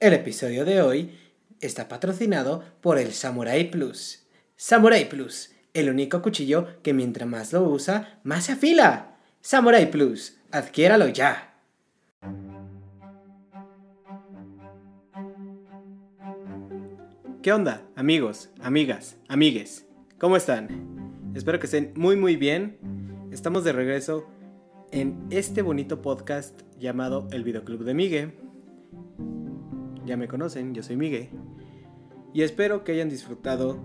El episodio de hoy está patrocinado por el Samurai Plus. Samurai Plus, el único cuchillo que mientras más lo usa, más se afila. Samurai Plus, adquiéralo ya. ¿Qué onda, amigos, amigas, amigues? ¿Cómo están? Espero que estén muy muy bien. Estamos de regreso en este bonito podcast llamado El Videoclub de Migue ya me conocen, yo soy Miguel. Y espero que hayan disfrutado,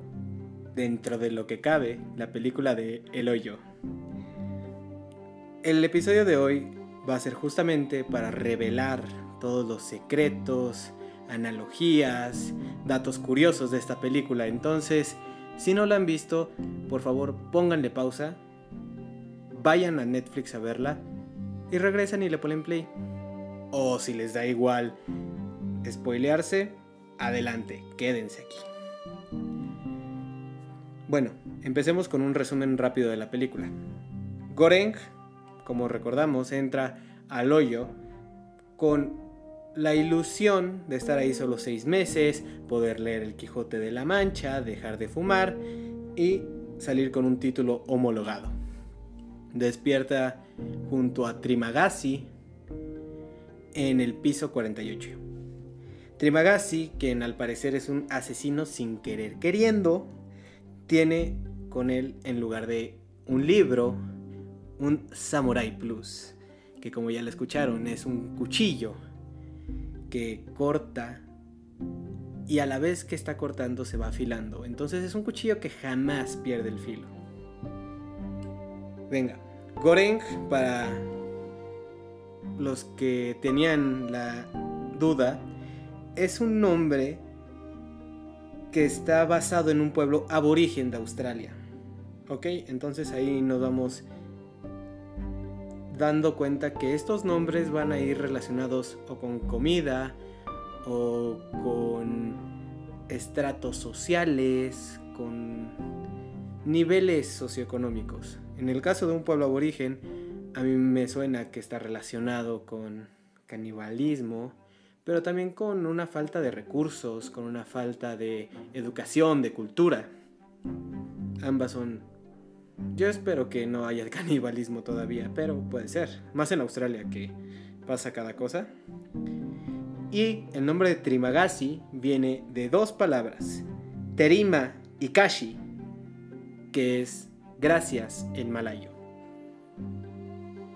dentro de lo que cabe, la película de El Hoyo. El episodio de hoy va a ser justamente para revelar todos los secretos, analogías, datos curiosos de esta película. Entonces, si no la han visto, por favor pónganle pausa, vayan a Netflix a verla y regresan y le ponen play. O si les da igual spoilearse, adelante, quédense aquí. Bueno, empecemos con un resumen rápido de la película. Goreng, como recordamos, entra al hoyo con la ilusión de estar ahí solo seis meses, poder leer El Quijote de la Mancha, dejar de fumar y salir con un título homologado. Despierta junto a Trimagasi en el piso 48. Trimagasi, quien al parecer es un asesino sin querer queriendo, tiene con él en lugar de un libro un Samurai Plus, que como ya lo escucharon es un cuchillo que corta y a la vez que está cortando se va afilando. Entonces es un cuchillo que jamás pierde el filo. Venga, Goreng para los que tenían la duda es un nombre que está basado en un pueblo aborigen de Australia. ¿Ok? Entonces ahí nos vamos dando cuenta que estos nombres van a ir relacionados o con comida o con estratos sociales, con niveles socioeconómicos. En el caso de un pueblo aborigen, a mí me suena que está relacionado con canibalismo, pero también con una falta de recursos, con una falta de educación, de cultura. Ambas son... Yo espero que no haya canibalismo todavía, pero puede ser. Más en Australia que pasa cada cosa. Y el nombre de Trimagasi viene de dos palabras, Terima y Kashi, que es gracias en malayo.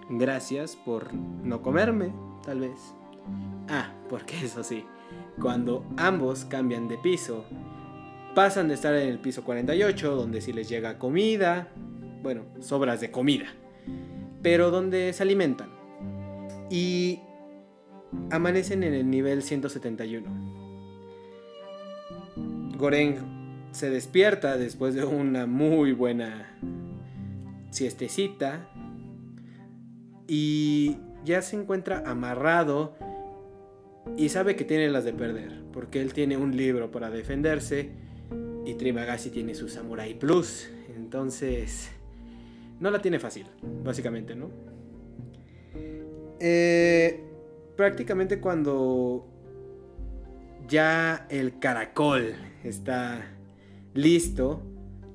Gracias por no comerme, tal vez. Ah, porque eso sí, cuando ambos cambian de piso, pasan de estar en el piso 48, donde sí les llega comida, bueno, sobras de comida, pero donde se alimentan. Y amanecen en el nivel 171. Goreng se despierta después de una muy buena siestecita y ya se encuentra amarrado y sabe que tiene las de perder, porque él tiene un libro para defenderse y Trimagasi tiene su Samurai Plus. Entonces, no la tiene fácil, básicamente, ¿no? Eh, prácticamente cuando ya el caracol está listo,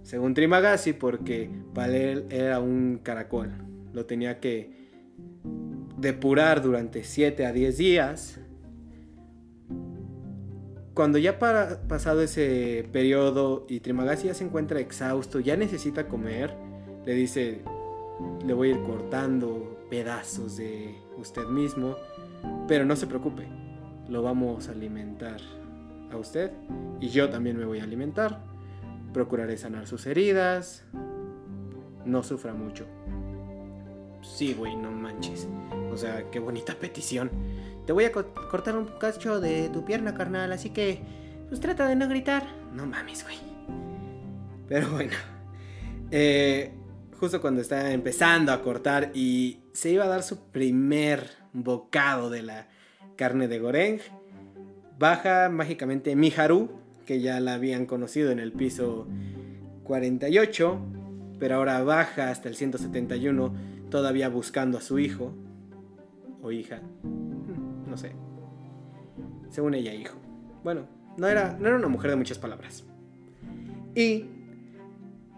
según Trimagasi, porque para él era un caracol, lo tenía que depurar durante 7 a 10 días cuando ya ha pasado ese periodo y Trimagasi ya se encuentra exhausto, ya necesita comer, le dice, le voy a ir cortando pedazos de usted mismo, pero no se preocupe, lo vamos a alimentar a usted y yo también me voy a alimentar, procuraré sanar sus heridas, no sufra mucho. Sí, güey, no manches. O sea, qué bonita petición. Te voy a cortar un cacho de tu pierna, carnal, así que pues trata de no gritar. No mames, güey. Pero bueno. Eh, justo cuando está empezando a cortar y se iba a dar su primer bocado de la carne de Goreng, baja mágicamente Miharu, que ya la habían conocido en el piso 48, pero ahora baja hasta el 171, todavía buscando a su hijo o hija no sé. según ella, hijo. Bueno, no era, no era una mujer de muchas palabras. Y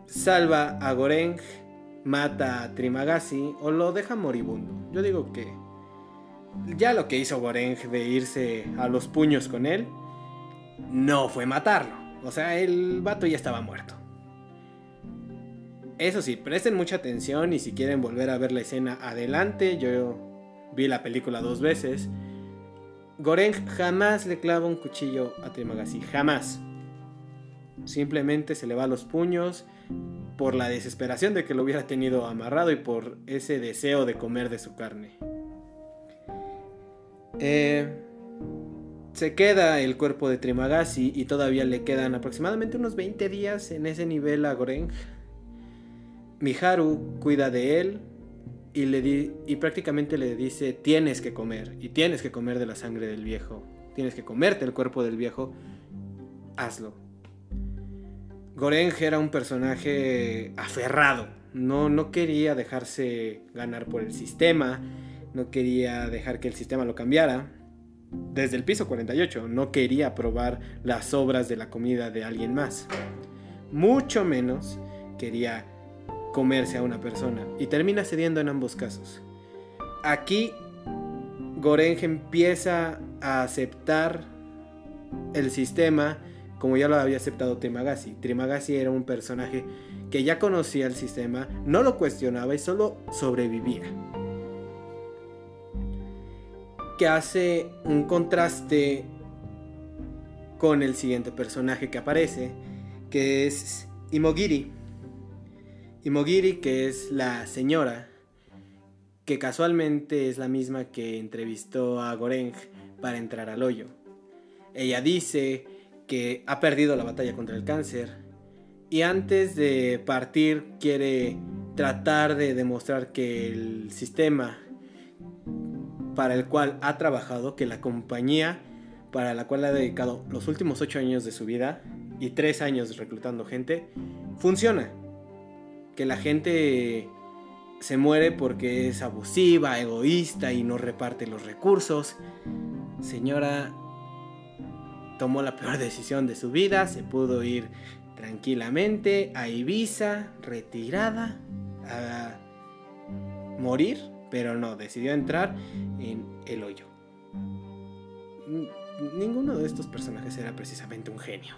salva a Goreng, mata a Trimagasi o lo deja moribundo. Yo digo que ya lo que hizo Goreng de irse a los puños con él no fue matarlo. O sea, el vato ya estaba muerto. Eso sí, presten mucha atención y si quieren volver a ver la escena adelante, yo vi la película dos veces. Goreng jamás le clava un cuchillo a Trimagasi, jamás. Simplemente se le va a los puños por la desesperación de que lo hubiera tenido amarrado y por ese deseo de comer de su carne. Eh, se queda el cuerpo de Trimagasi y todavía le quedan aproximadamente unos 20 días en ese nivel a Goreng. Miharu cuida de él y, le y prácticamente le dice tienes que comer y tienes que comer de la sangre del viejo. Tienes que comerte el cuerpo del viejo. Hazlo. Goreng era un personaje aferrado. No, no quería dejarse ganar por el sistema. No quería dejar que el sistema lo cambiara desde el piso 48 no quería probar las obras de la comida de alguien más. Mucho menos quería comerse a una persona. Y termina cediendo en ambos casos. Aquí Goreng empieza a aceptar el sistema como ya lo había aceptado Trimagasi. Trimagasi era un personaje que ya conocía el sistema, no lo cuestionaba y solo sobrevivía que hace un contraste con el siguiente personaje que aparece, que es Imogiri. Imogiri, que es la señora, que casualmente es la misma que entrevistó a Goreng para entrar al hoyo. Ella dice que ha perdido la batalla contra el cáncer y antes de partir quiere tratar de demostrar que el sistema para el cual ha trabajado, que la compañía para la cual ha dedicado los últimos ocho años de su vida y tres años reclutando gente, funciona. Que la gente se muere porque es abusiva, egoísta y no reparte los recursos. Señora tomó la peor decisión de su vida, se pudo ir tranquilamente a Ibiza, retirada, a morir pero no, decidió entrar en el hoyo. Ninguno de estos personajes era precisamente un genio.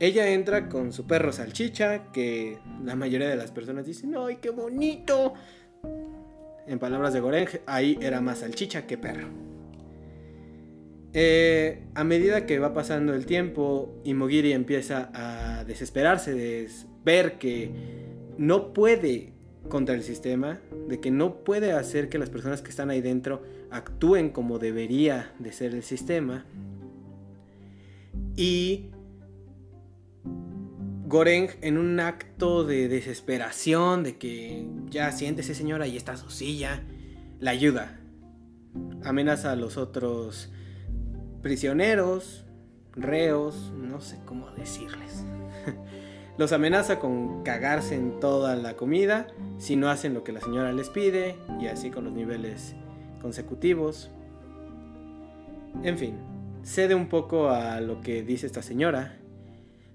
Ella entra con su perro salchicha, que la mayoría de las personas dicen, ¡ay, qué bonito! En palabras de Goreng, ahí era más salchicha que perro. Eh, a medida que va pasando el tiempo, Imogiri empieza a desesperarse de ver que no puede contra el sistema, de que no puede hacer que las personas que están ahí dentro actúen como debería de ser el sistema. Y Goreng, en un acto de desesperación, de que ya siéntese señora, y está su silla, la ayuda. Amenaza a los otros prisioneros, reos, no sé cómo decirles. Los amenaza con cagarse en toda la comida si no hacen lo que la señora les pide y así con los niveles consecutivos. En fin, cede un poco a lo que dice esta señora.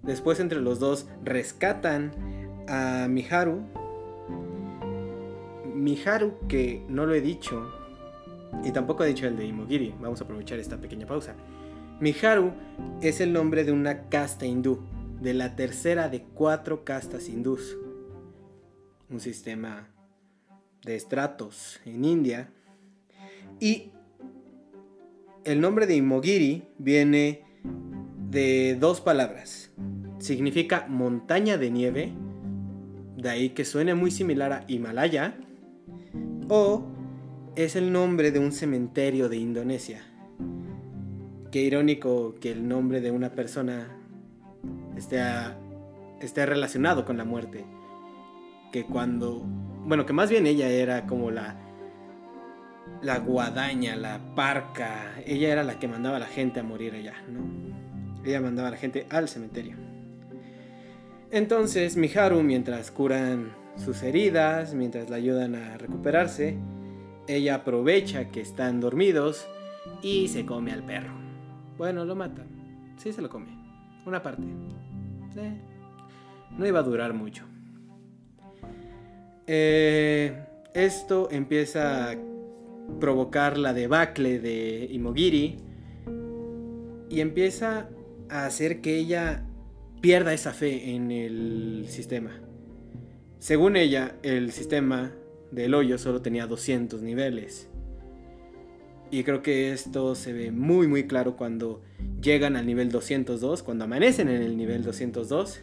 Después entre los dos rescatan a Miharu. Miharu que no lo he dicho y tampoco he dicho el de Imogiri. Vamos a aprovechar esta pequeña pausa. Miharu es el nombre de una casta hindú de la tercera de cuatro castas hindús, un sistema de estratos en India. Y el nombre de Imogiri viene de dos palabras. Significa montaña de nieve, de ahí que suene muy similar a Himalaya, o es el nombre de un cementerio de Indonesia. Qué irónico que el nombre de una persona esté, relacionado con la muerte. Que cuando, bueno, que más bien ella era como la, la guadaña, la parca, ella era la que mandaba a la gente a morir allá, ¿no? Ella mandaba a la gente al cementerio. Entonces Miharu, mientras curan sus heridas, mientras la ayudan a recuperarse, ella aprovecha que están dormidos y se come al perro. Bueno, lo mata. Sí se lo come. Una parte. No iba a durar mucho. Eh, esto empieza a provocar la debacle de Imogiri y empieza a hacer que ella pierda esa fe en el sistema. Según ella, el sistema del hoyo solo tenía 200 niveles. Y creo que esto se ve muy muy claro cuando llegan al nivel 202, cuando amanecen en el nivel 202.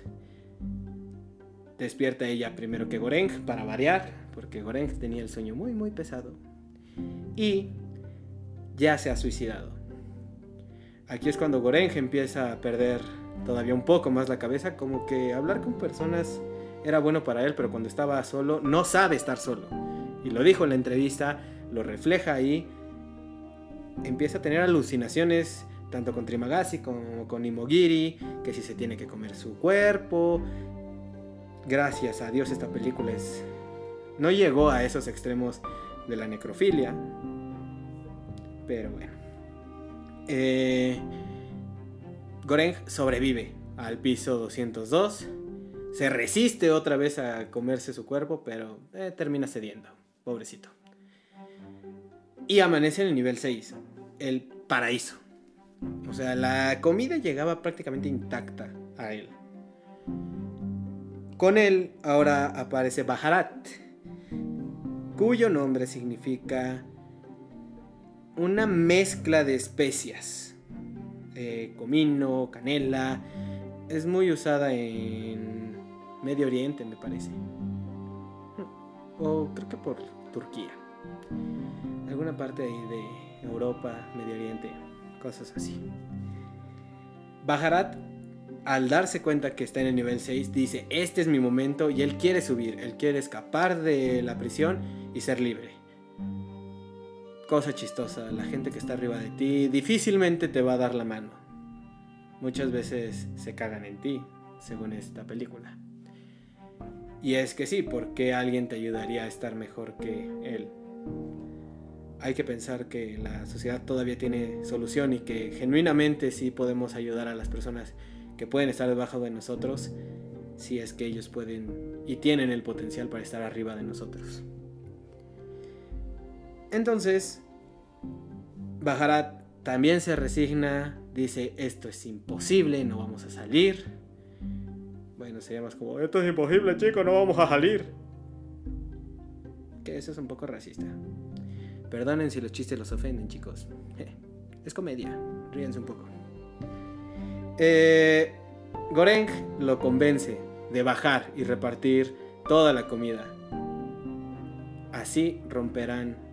Despierta ella primero que Goreng para variar, porque Goreng tenía el sueño muy muy pesado. Y ya se ha suicidado. Aquí es cuando Goreng empieza a perder todavía un poco más la cabeza, como que hablar con personas era bueno para él, pero cuando estaba solo no sabe estar solo. Y lo dijo en la entrevista, lo refleja ahí empieza a tener alucinaciones tanto con Trimagasi como con Imogiri, que si se tiene que comer su cuerpo. Gracias a Dios esta película es... no llegó a esos extremos de la necrofilia. Pero bueno. Eh, Goreng sobrevive al piso 202. Se resiste otra vez a comerse su cuerpo, pero eh, termina cediendo. Pobrecito. Y amanece en el nivel 6 el paraíso. O sea, la comida llegaba prácticamente intacta a él. Con él ahora aparece Bajarat, cuyo nombre significa una mezcla de especias. Eh, comino, canela. Es muy usada en Medio Oriente, me parece. O creo que por Turquía. Alguna parte ahí de Europa, Medio Oriente, cosas así. Bajarat, al darse cuenta que está en el nivel 6, dice, este es mi momento y él quiere subir, él quiere escapar de la prisión y ser libre. Cosa chistosa, la gente que está arriba de ti difícilmente te va a dar la mano. Muchas veces se cagan en ti, según esta película. Y es que sí, porque alguien te ayudaría a estar mejor que él hay que pensar que la sociedad todavía tiene solución y que genuinamente sí podemos ayudar a las personas que pueden estar debajo de nosotros si es que ellos pueden y tienen el potencial para estar arriba de nosotros. Entonces, Bajarat también se resigna, dice, esto es imposible, no vamos a salir. Bueno, sería más como, esto es imposible, chicos, no vamos a salir. Que eso es un poco racista. Perdonen si los chistes los ofenden, chicos. Es comedia, ríense un poco. Eh, Goreng lo convence de bajar y repartir toda la comida. Así romperán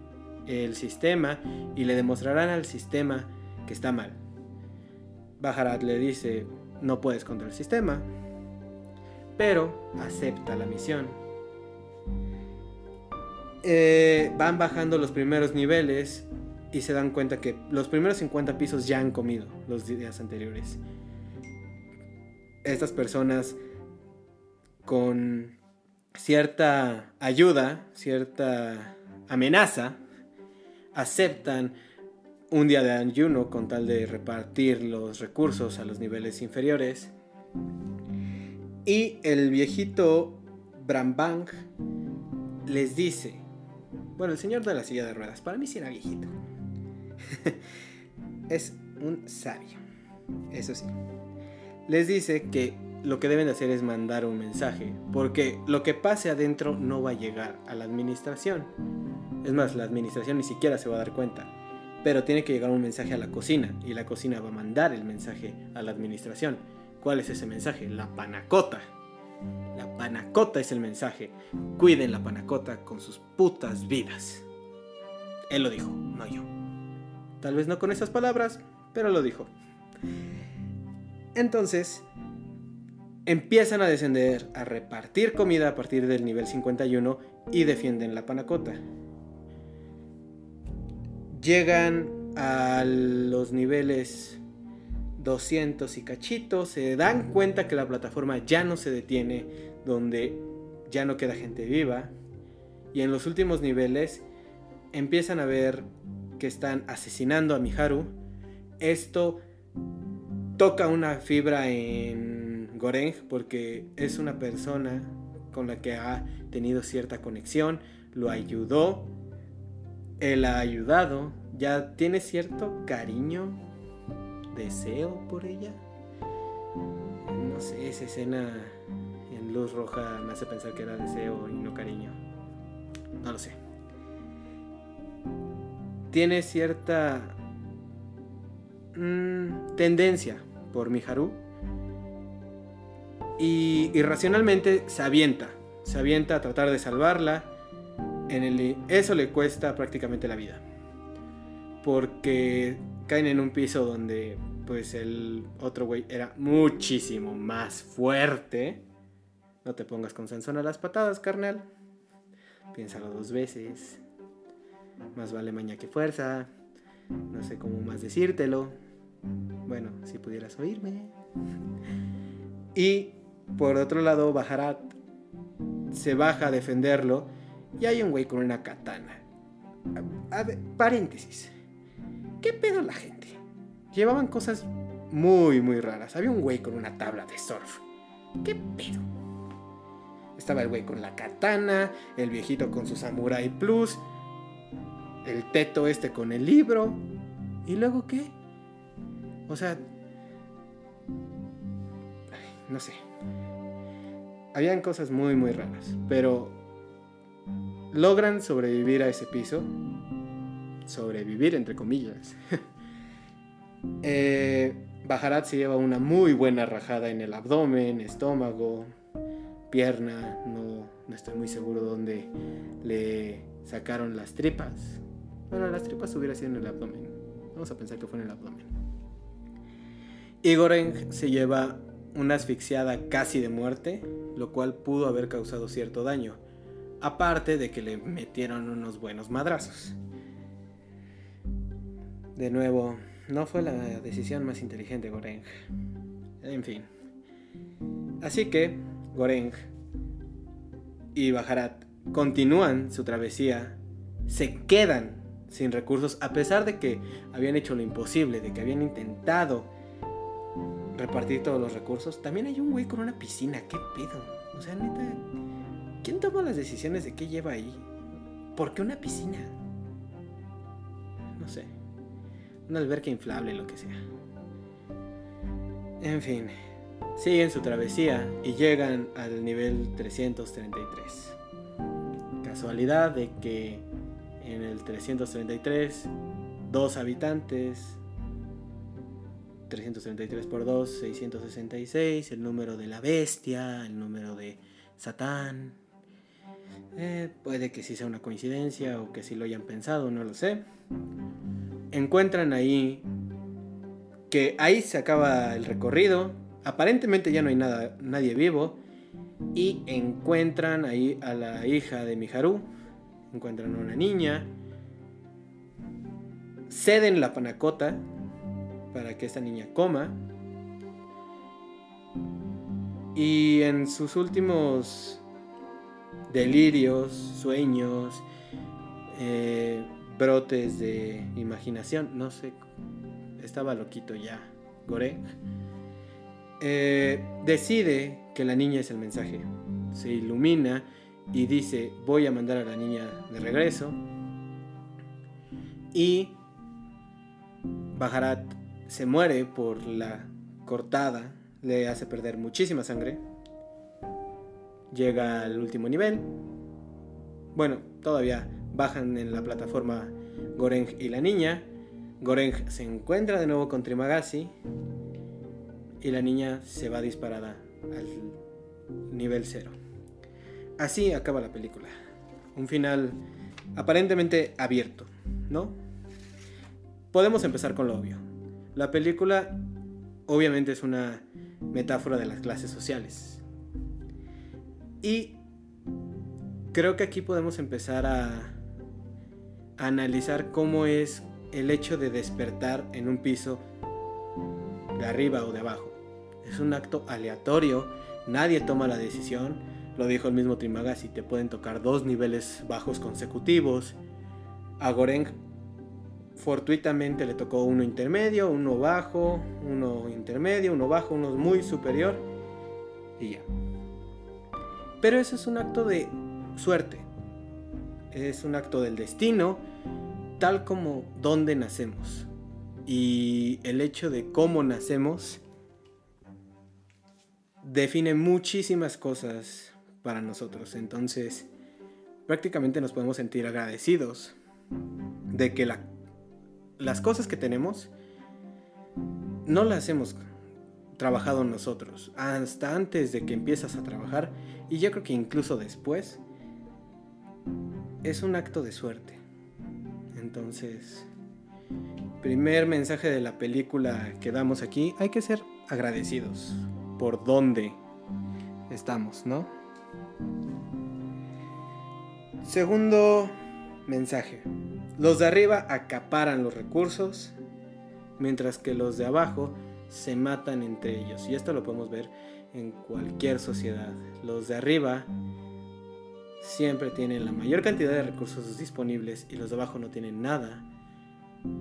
el sistema y le demostrarán al sistema que está mal. Bajarat le dice, no puedes contra el sistema, pero acepta la misión eh, van bajando los primeros niveles y se dan cuenta que los primeros 50 pisos ya han comido los días anteriores. Estas personas con cierta ayuda, cierta amenaza, aceptan un día de ayuno con tal de repartir los recursos a los niveles inferiores. Y el viejito Brambang les dice, bueno, el señor de la silla de ruedas, para mí sí era viejito. es un sabio, eso sí. Les dice que lo que deben de hacer es mandar un mensaje, porque lo que pase adentro no va a llegar a la administración. Es más, la administración ni siquiera se va a dar cuenta, pero tiene que llegar un mensaje a la cocina y la cocina va a mandar el mensaje a la administración. ¿Cuál es ese mensaje? La panacota. La panacota es el mensaje. Cuiden la panacota con sus putas vidas. Él lo dijo, no yo. Tal vez no con esas palabras, pero lo dijo. Entonces, empiezan a descender, a repartir comida a partir del nivel 51 y defienden la panacota. Llegan a los niveles 200 y cachitos, se dan cuenta que la plataforma ya no se detiene, donde ya no queda gente viva. Y en los últimos niveles empiezan a ver que están asesinando a Miharu. Esto toca una fibra en Goreng porque es una persona con la que ha tenido cierta conexión, lo ayudó, él ha ayudado, ya tiene cierto cariño, deseo por ella. No sé, esa escena en luz roja me hace pensar que era deseo y no cariño. No lo sé. Tiene cierta mm, tendencia por Miharu. Y irracionalmente se avienta. Se avienta a tratar de salvarla. En el, eso le cuesta prácticamente la vida. Porque caen en un piso donde pues el otro güey era muchísimo más fuerte. No te pongas con Sansón a las patadas, carnal. Piénsalo dos veces. Más vale maña que fuerza. No sé cómo más decírtelo. Bueno, si pudieras oírme. Y por otro lado, Bajarat se baja a defenderlo y hay un güey con una katana. A, ver, paréntesis. ¿Qué pedo la gente? Llevaban cosas muy, muy raras. Había un güey con una tabla de surf. ¿Qué pedo? Estaba el güey con la katana, el viejito con su Samurai Plus, el teto este con el libro. ¿Y luego qué? O sea, no sé. Habían cosas muy, muy raras, pero logran sobrevivir a ese piso. Sobrevivir, entre comillas. eh, Bajarat se lleva una muy buena rajada en el abdomen, estómago, pierna. No, no estoy muy seguro dónde le sacaron las tripas. Bueno, las tripas hubiera sido en el abdomen. Vamos a pensar que fue en el abdomen. Igoreng se lleva una asfixiada casi de muerte, lo cual pudo haber causado cierto daño, aparte de que le metieron unos buenos madrazos. De nuevo, no fue la decisión más inteligente Goreng. En fin. Así que Goreng y Bajarat continúan su travesía, se quedan sin recursos a pesar de que habían hecho lo imposible, de que habían intentado repartir todos los recursos. También hay un güey con una piscina, qué pedo. O sea, neta, ¿quién toma las decisiones de qué lleva ahí? ¿Por qué una piscina? No sé. Una alberca inflable, lo que sea. En fin, siguen su travesía y llegan al nivel 333. Casualidad de que en el 333 dos habitantes 333 por 2, 666, el número de la bestia, el número de Satán. Eh, puede que sí sea una coincidencia o que sí lo hayan pensado, no lo sé. Encuentran ahí que ahí se acaba el recorrido. Aparentemente ya no hay nada, nadie vivo. Y encuentran ahí a la hija de Miharu. Encuentran a una niña. Ceden la panacota para que esta niña coma. Y en sus últimos delirios, sueños, eh, brotes de imaginación, no sé, estaba loquito ya, Gorek, eh, decide que la niña es el mensaje. Se ilumina y dice, voy a mandar a la niña de regreso. Y Bajarat se muere por la cortada, le hace perder muchísima sangre. Llega al último nivel. Bueno, todavía bajan en la plataforma Goreng y la niña. Goreng se encuentra de nuevo con Trimagasi y la niña se va disparada al nivel cero. Así acaba la película. Un final aparentemente abierto, ¿no? Podemos empezar con lo obvio. La película obviamente es una metáfora de las clases sociales. Y creo que aquí podemos empezar a, analizar cómo es el hecho de despertar en un piso de arriba o de abajo. Es un acto aleatorio, nadie toma la decisión, lo dijo el mismo Trimagasi, te pueden tocar dos niveles bajos consecutivos. A Goreng fortuitamente le tocó uno intermedio, uno bajo, uno intermedio, uno bajo, uno muy superior y ya. Pero eso es un acto de suerte. Es un acto del destino, tal como donde nacemos. Y el hecho de cómo nacemos define muchísimas cosas para nosotros. Entonces, prácticamente nos podemos sentir agradecidos de que las cosas que tenemos no las hemos trabajado nosotros. Hasta antes de que empiezas a trabajar, y yo creo que incluso después, es un acto de suerte. Entonces, primer mensaje de la película que damos aquí, hay que ser agradecidos por dónde estamos, ¿no? Segundo mensaje. Los de arriba acaparan los recursos, mientras que los de abajo se matan entre ellos. Y esto lo podemos ver en cualquier sociedad. Los de arriba siempre tienen la mayor cantidad de recursos disponibles y los de abajo no tienen nada.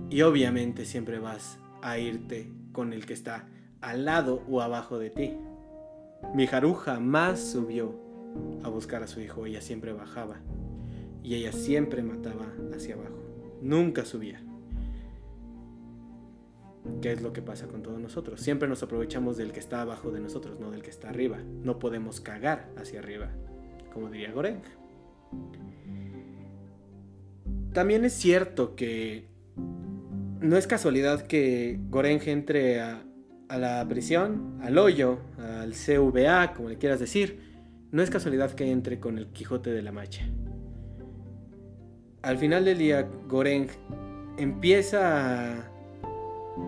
Y obviamente siempre vas a irte con el que está al lado o abajo de ti. Miharu jamás subió a buscar a su hijo, ella siempre bajaba y ella siempre mataba hacia abajo, nunca subía. ¿Qué es lo que pasa con todos nosotros? Siempre nos aprovechamos del que está abajo de nosotros, no del que está arriba. No podemos cagar hacia arriba, como diría Goreng. También es cierto que no es casualidad que Goreng entre a, a la prisión, al hoyo, al CVA, como le quieras decir, no es casualidad que entre con el Quijote de la Macha. Al final del día, Goreng empieza a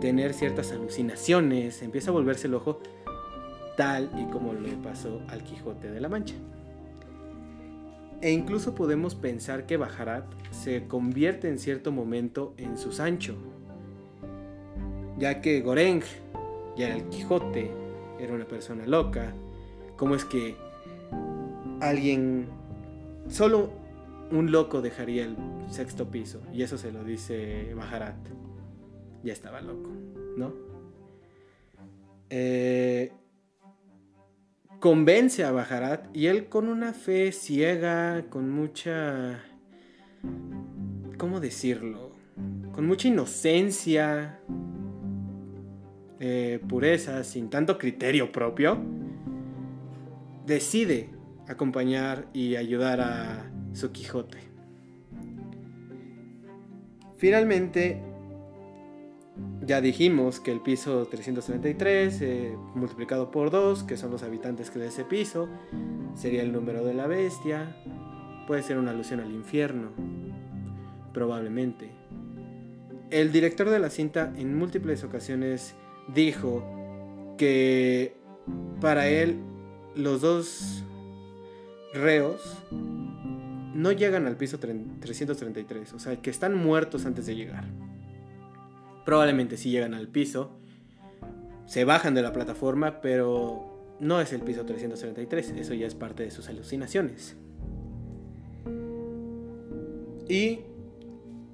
tener ciertas alucinaciones, empieza a volverse el ojo tal y como le pasó al Quijote de la Mancha. E incluso podemos pensar que Bajarat se convierte en cierto momento en su Sancho, ya que Goreng y el Quijote era una persona loca. ¿Cómo es que alguien, solo un loco dejaría el sexto piso? Y eso se lo dice Bajarat. Ya estaba loco, ¿no? Eh, convence a Bajarat y él con una fe ciega, con mucha... ¿Cómo decirlo? Con mucha inocencia, eh, pureza, sin tanto criterio propio, decide acompañar y ayudar a su Quijote. Finalmente, ya dijimos que el piso 333 eh, multiplicado por 2, que son los habitantes de ese piso, sería el número de la bestia. Puede ser una alusión al infierno, probablemente. El director de la cinta en múltiples ocasiones dijo que para él los dos reos no llegan al piso 333, o sea, que están muertos antes de llegar. Probablemente sí llegan al piso, se bajan de la plataforma, pero no es el piso 333, eso ya es parte de sus alucinaciones. Y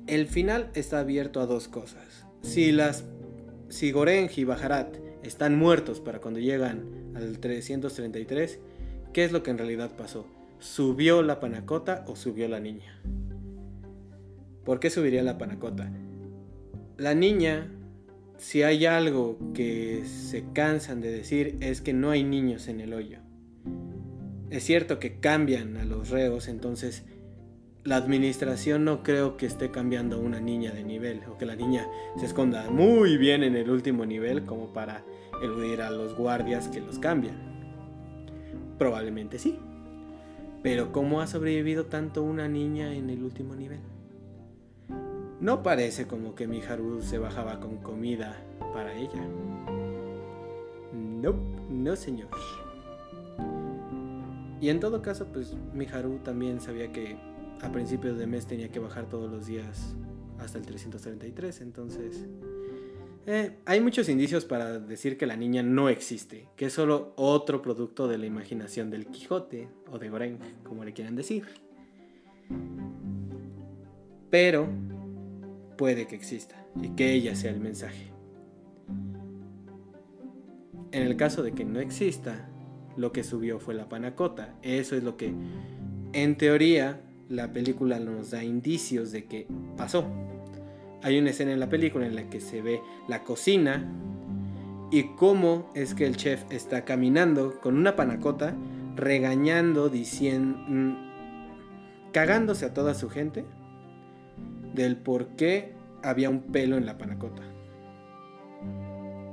el final está abierto a dos cosas. Si las si Goreng y Bajarat están muertos para cuando llegan al 333, ¿qué es lo que en realidad pasó? ¿Subió la panacota o subió la niña? ¿Por qué subiría la panacota? La niña, si hay algo que se cansan de decir, es que no hay niños en el hoyo. Es cierto que cambian a los reos, entonces la administración no creo que esté cambiando a una niña de nivel o que la niña se esconda muy bien en el último nivel como para eludir a los guardias que los cambian. Probablemente sí. Pero ¿cómo ha sobrevivido tanto una niña en el último nivel? No parece como que Miharu se bajaba con comida para ella. No, no señor. Y en todo caso, pues Miharu también sabía que a principios de mes tenía que bajar todos los días hasta el 333. Entonces, eh, hay muchos indicios para decir que la niña no existe, que es solo otro producto de la imaginación del Quijote o de Goreng, como le quieran decir. Pero puede que exista y que ella sea el mensaje. En el caso de que no exista, lo que subió fue la panacota. Eso es lo que, en teoría, la película nos da indicios de que pasó. Hay una escena en la película en la que se ve la cocina y cómo es que el chef está caminando con una panacota, regañando, diciendo, mm, cagándose a toda su gente del por qué había un pelo en la panacota.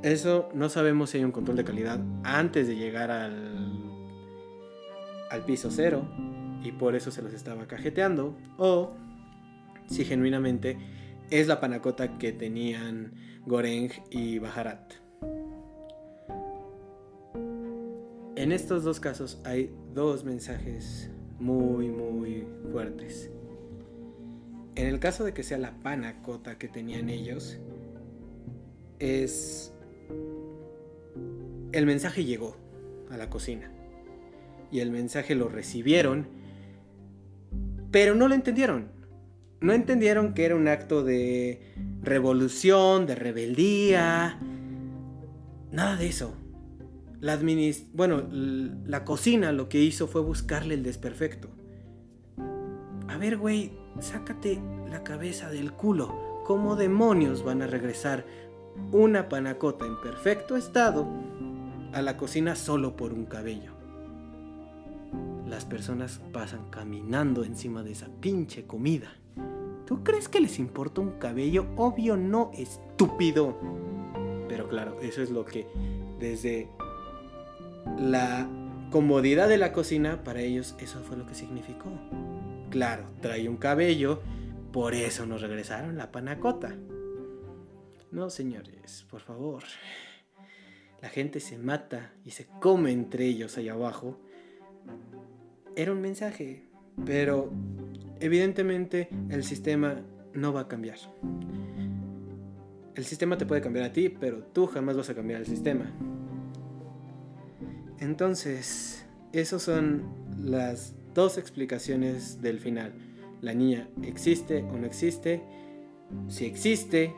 Eso no sabemos si hay un control de calidad antes de llegar al, al piso cero y por eso se los estaba cajeteando o si genuinamente es la panacota que tenían Goreng y Bajarat. En estos dos casos hay dos mensajes muy muy fuertes. En el caso de que sea la panacota que tenían ellos, es el mensaje llegó a la cocina y el mensaje lo recibieron, pero no lo entendieron. No entendieron que era un acto de revolución, de rebeldía, nada de eso. La bueno, la cocina lo que hizo fue buscarle el desperfecto. A ver, güey, sácate la cabeza del culo. ¿Cómo demonios van a regresar una panacota en perfecto estado a la cocina solo por un cabello. Las personas pasan caminando encima de esa pinche comida. ¿Tú crees que les importa un cabello? Obvio no, estúpido. Pero claro, eso es lo que desde la comodidad de la cocina, para ellos eso fue lo que significó. Claro, trae un cabello, por eso nos regresaron la panacota. No, señores, por favor. La gente se mata y se come entre ellos allá abajo. Era un mensaje, pero evidentemente el sistema no va a cambiar. El sistema te puede cambiar a ti, pero tú jamás vas a cambiar el sistema. Entonces, esas son las dos explicaciones del final. La niña existe o no existe. Si existe,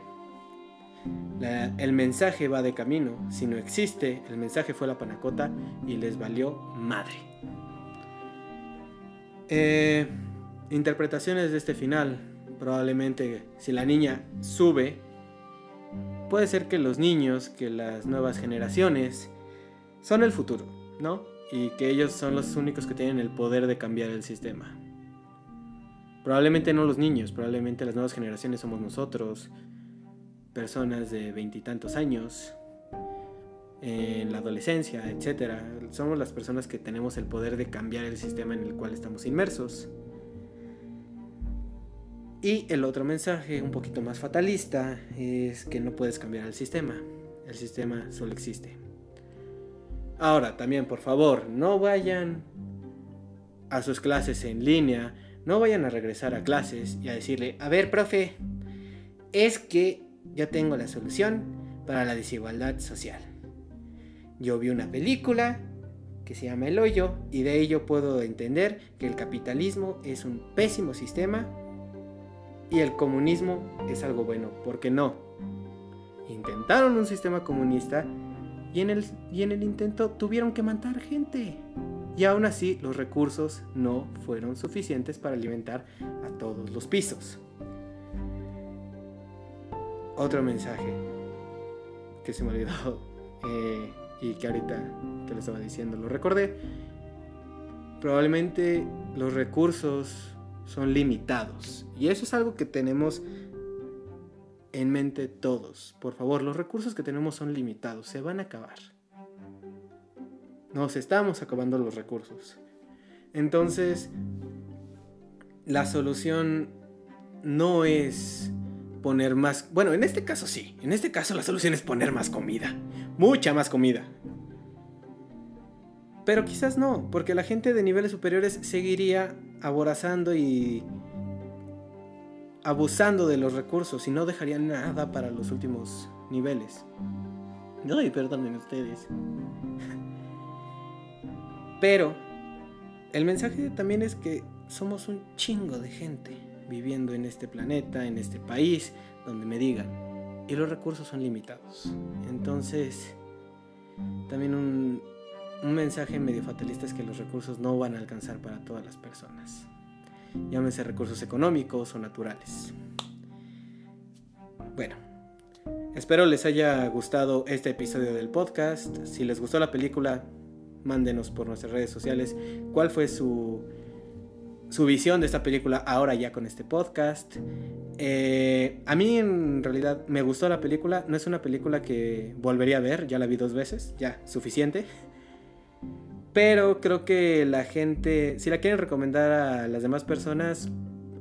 el mensaje va de camino. Si no existe, el mensaje fue la panacota y les valió madre. Eh, interpretaciones de este final. Probablemente si la niña sube, puede ser que los niños, que las nuevas generaciones, son el futuro, ¿no? Y que ellos son los únicos que tienen el poder de cambiar el sistema. Probablemente no los niños, probablemente las nuevas generaciones somos nosotros, personas de veintitantos años, en la adolescencia, etc. Somos las personas que tenemos el poder de cambiar el sistema en el cual estamos inmersos. Y el otro mensaje, un poquito más fatalista, es que no puedes cambiar el sistema. El sistema solo existe. Ahora, también, por favor, no vayan a sus clases en línea, no vayan a regresar a clases y a decirle, a ver, profe, es que yo tengo la solución para la desigualdad social. Yo vi una película que se llama El Hoyo y de ello puedo entender que el capitalismo es un pésimo sistema y el comunismo es algo bueno, porque no. Intentaron un sistema comunista y en el, y en el intento tuvieron que matar gente. Y aún así los recursos no fueron suficientes para alimentar a todos los pisos otro mensaje que se me olvidó eh, y que ahorita que lo estaba diciendo lo recordé. Probablemente los recursos son limitados y eso es algo que tenemos en mente todos. Por favor, los recursos que tenemos son limitados, se van a acabar. Nos estamos acabando los recursos. Entonces, la solución no es poner más... Bueno, en este caso sí. En este caso la solución es poner más comida. Mucha más comida. Pero quizás no, porque la gente de niveles superiores seguiría aborazando y abusando de los recursos y no dejaría nada para los últimos niveles. No, y perdonen ustedes. Pero el mensaje también es que somos un chingo de gente. viviendo en este planeta, en este país, donde me digan. Y los recursos son limitados. Entonces, también un, un mensaje medio fatalista es que los recursos no van a alcanzar para todas las personas. Llámense recursos económicos o naturales. Bueno, espero les haya gustado este episodio del podcast. Si les gustó la película, mándenos por nuestras redes sociales cuál fue su, su visión de esta película ahora ya con este podcast. Eh, a mí en realidad me gustó la película, no es una película que volvería a ver, ya la vi dos veces, ya suficiente. Pero creo que la gente, si la quieren recomendar a las demás personas,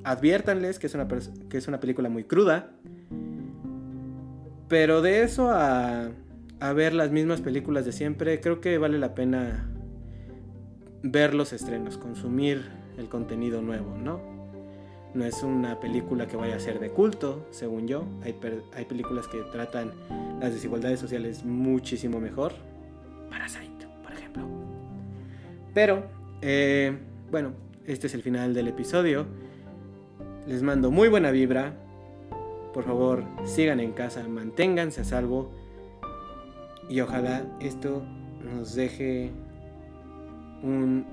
adviértanles que es una, que es una película muy cruda. Pero de eso a, ver las mismas películas de siempre, creo que vale la pena ver los estrenos, consumir el contenido nuevo, ¿no? No es una película que vaya a ser de culto, según yo. Hay, hay películas que tratan las desigualdades sociales muchísimo mejor. Parasite, por ejemplo. Pero, eh, bueno, este es el final del episodio. Les mando muy buena vibra. Por favor, sigan en casa, manténganse a salvo. Y ojalá esto nos deje un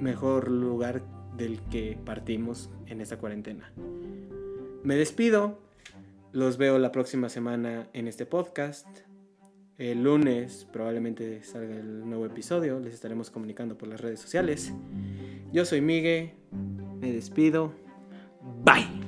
mejor lugar del que partimos en esta cuarentena. Me despido. Los veo la próxima semana en este podcast. El lunes probablemente salga el nuevo episodio, les estaremos comunicando por las redes sociales. Yo soy Miguel, me despido. Bye.